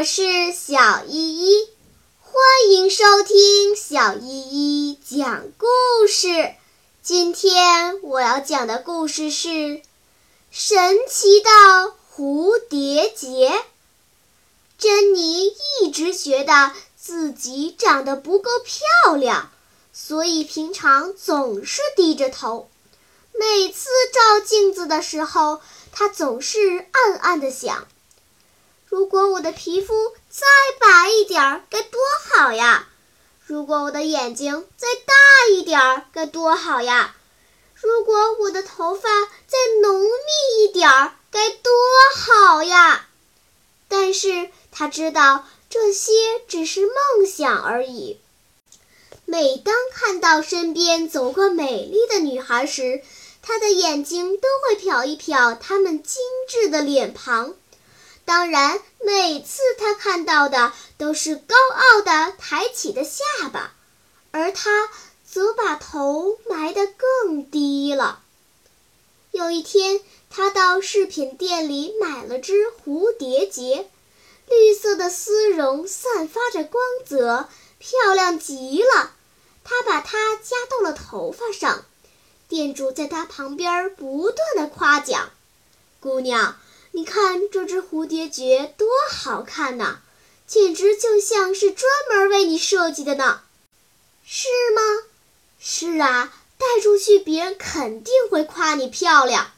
我是小依依，欢迎收听小依依讲故事。今天我要讲的故事是《神奇的蝴蝶结》。珍妮一直觉得自己长得不够漂亮，所以平常总是低着头。每次照镜子的时候，她总是暗暗地想。如果我的皮肤再白一点儿，该多好呀！如果我的眼睛再大一点儿，该多好呀！如果我的头发再浓密一点儿，该多好呀！但是他知道这些只是梦想而已。每当看到身边走过美丽的女孩时，他的眼睛都会瞟一瞟她们精致的脸庞。当然，每次他看到的都是高傲的抬起的下巴，而他则把头埋得更低了。有一天，他到饰品店里买了只蝴蝶结，绿色的丝绒散发着光泽，漂亮极了。他把它夹到了头发上，店主在他旁边不断的夸奖：“姑娘。”你看这只蝴蝶结多好看呐，简直就像是专门为你设计的呢，是吗？是啊，带出去别人肯定会夸你漂亮。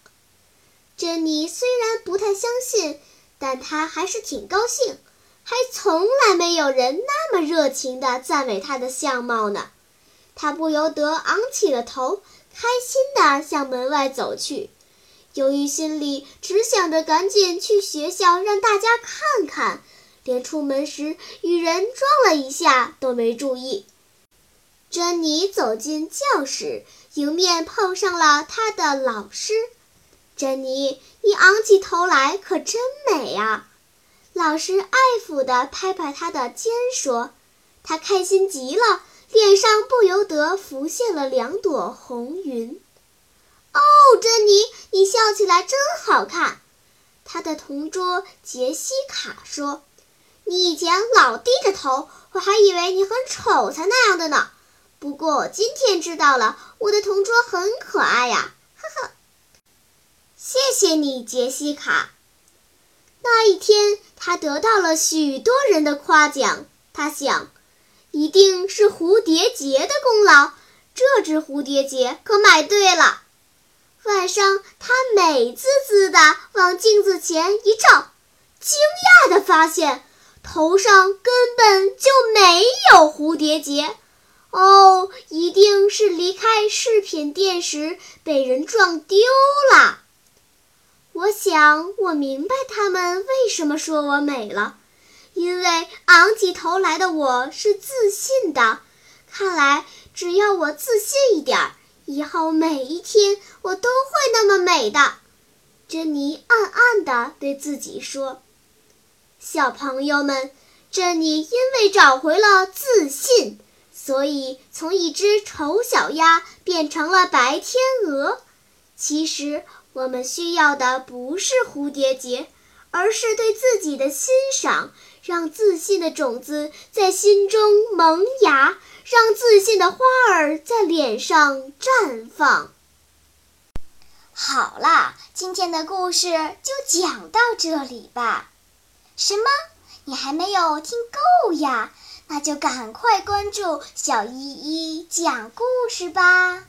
珍妮虽然不太相信，但她还是挺高兴，还从来没有人那么热情地赞美她的相貌呢。她不由得昂起了头，开心地向门外走去。由于心里只想着赶紧去学校让大家看看，连出门时与人撞了一下都没注意。珍妮走进教室，迎面碰上了她的老师。珍妮，你昂起头来可真美呀！老师爱抚地拍拍她的肩说：“她开心极了，脸上不由得浮现了两朵红云。”哦，珍妮，你笑起来真好看。他的同桌杰西卡说：“你以前老低着头，我还以为你很丑才那样的呢。不过今天知道了，我的同桌很可爱呀。”呵呵，谢谢你，杰西卡。那一天，他得到了许多人的夸奖。他想，一定是蝴蝶结的功劳。这只蝴蝶结可买对了。晚上，他美滋滋地往镜子前一照，惊讶地发现头上根本就没有蝴蝶结。哦，一定是离开饰品店时被人撞丢了。我想，我明白他们为什么说我美了，因为昂起头来的我是自信的。看来，只要我自信一点儿。以后每一天我都会那么美的，珍妮暗暗地对自己说：“小朋友们，珍妮因为找回了自信，所以从一只丑小鸭变成了白天鹅。其实我们需要的不是蝴蝶结，而是对自己的欣赏，让自信的种子在心中萌芽。”让自信的花儿在脸上绽放。好啦，今天的故事就讲到这里吧。什么？你还没有听够呀？那就赶快关注小依依讲故事吧。